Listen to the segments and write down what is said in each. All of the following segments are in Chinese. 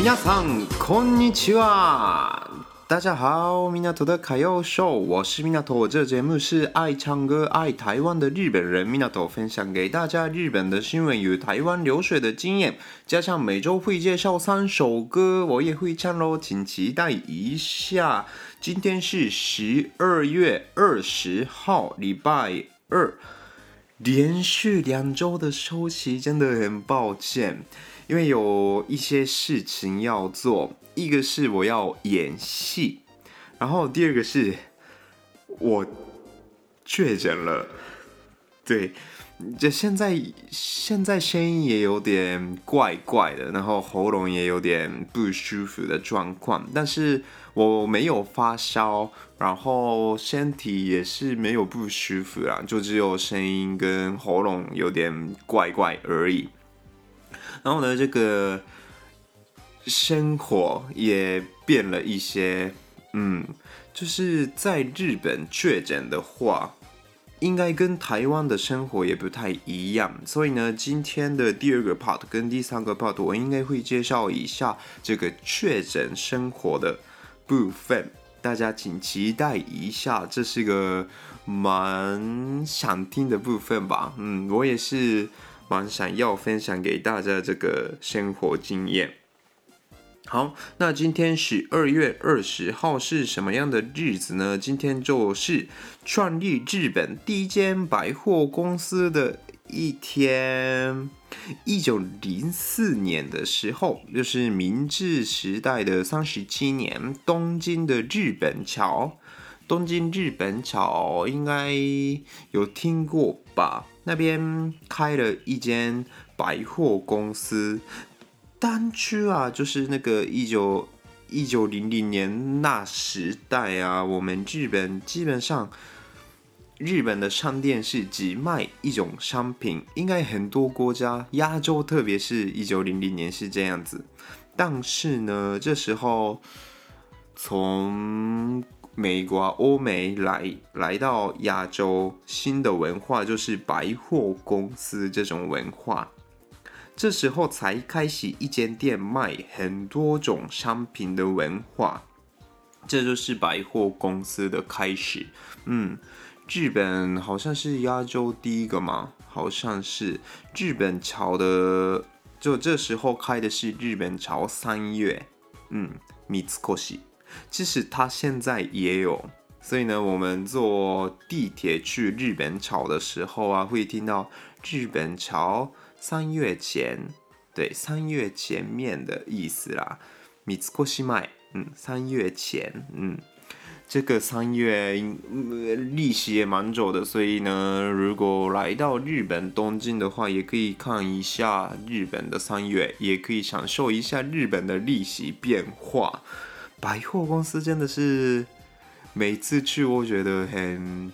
皆さんこんにちは。大家好，米纳图的卡要秀，我是米纳图。我这节目是爱唱歌、爱台湾的日本人米纳图分享给大家日本的新闻与台湾流水的经验，加上每周会介绍三首歌，我也会唱喽，请期待一下。今天是十二月二十号，礼拜二， 连续两周的休息，真的很抱歉。因为有一些事情要做，一个是我要演戏，然后第二个是我确诊了，对，这现在现在声音也有点怪怪的，然后喉咙也有点不舒服的状况，但是我没有发烧，然后身体也是没有不舒服啦，就只有声音跟喉咙有点怪怪而已。然后呢，这个生活也变了一些，嗯，就是在日本确诊的话，应该跟台湾的生活也不太一样。所以呢，今天的第二个 part 跟第三个 part，我应该会介绍一下这个确诊生活的部分，大家请期待一下，这是个蛮想听的部分吧。嗯，我也是。蛮想要分享给大家这个生活经验。好，那今天十二月二十号是什么样的日子呢？今天就是创立日本第一间百货公司的一天。一九零四年的时候，就是明治时代的三十七年，东京的日本桥，东京日本桥应该有听过吧？那边开了一间百货公司，当初啊，就是那个一九一九零零年那时代啊，我们日本基本上日本的商店是只卖一种商品，应该很多国家，亚洲特别是一九零零年是这样子，但是呢，这时候从美国、欧美来来到亚洲，新的文化就是百货公司这种文化。这时候才开始一间店卖很多种商品的文化，这就是百货公司的开始。嗯，日本好像是亚洲第一个嘛？好像是日本桥的，就这时候开的是日本桥三越。嗯，三越。其实它现在也有，所以呢，我们坐地铁去日本桥的时候啊，会听到日本桥三月前，对，三月前面的意思啦。三越前，嗯，三月前，嗯，这个三越历史也蛮久的，所以呢，如果来到日本东京的话，也可以看一下日本的三月，也可以享受一下日本的历史变化。百货公司真的是每次去，我觉得很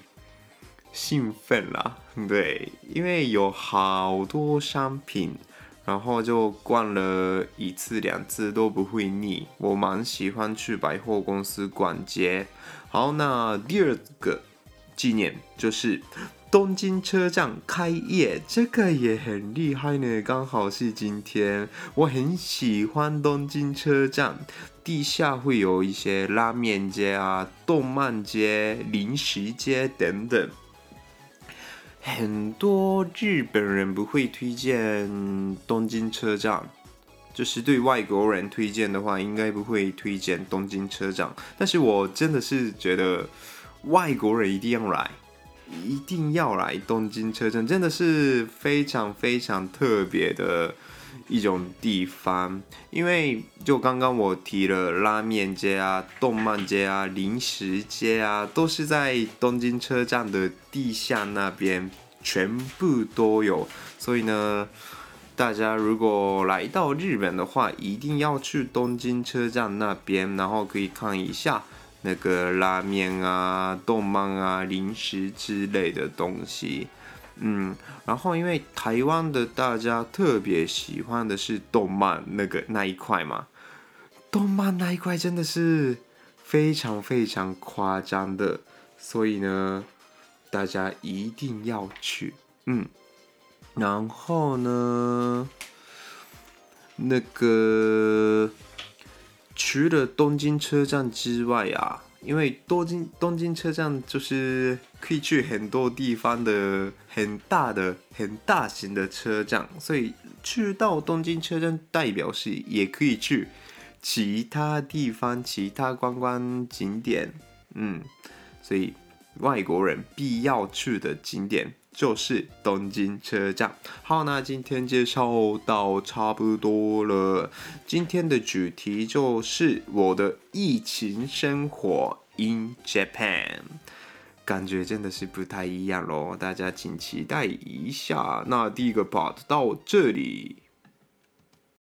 兴奋啦。对，因为有好多商品，然后就逛了一次两次都不会腻。我蛮喜欢去百货公司逛街。好，那第二个纪念就是东京车站开业，这个也很厉害呢。刚好是今天，我很喜欢东京车站。地下会有一些拉面街啊、动漫街、零食街等等，很多日本人不会推荐东京车站，就是对外国人推荐的话，应该不会推荐东京车站。但是我真的是觉得外国人一定要来，一定要来东京车站，真的是非常非常特别的。一种地方，因为就刚刚我提了拉面街啊、动漫街啊、零食街啊，都是在东京车站的地下那边全部都有。所以呢，大家如果来到日本的话，一定要去东京车站那边，然后可以看一下那个拉面啊、动漫啊、零食之类的东西。嗯，然后因为台湾的大家特别喜欢的是动漫那个那一块嘛，动漫那一块真的是非常非常夸张的，所以呢，大家一定要去。嗯，然后呢，那个除了东京车站之外啊。因为东京东京车站就是可以去很多地方的很大的很大型的车站，所以去到东京车站代表是也可以去其他地方、其他观光景点，嗯，所以外国人必要去的景点。就是东京车站。好，那今天介绍到差不多了。今天的主题就是我的疫情生活 in Japan，感觉真的是不太一样喽。大家请期待一下。那第一个 part 到这里。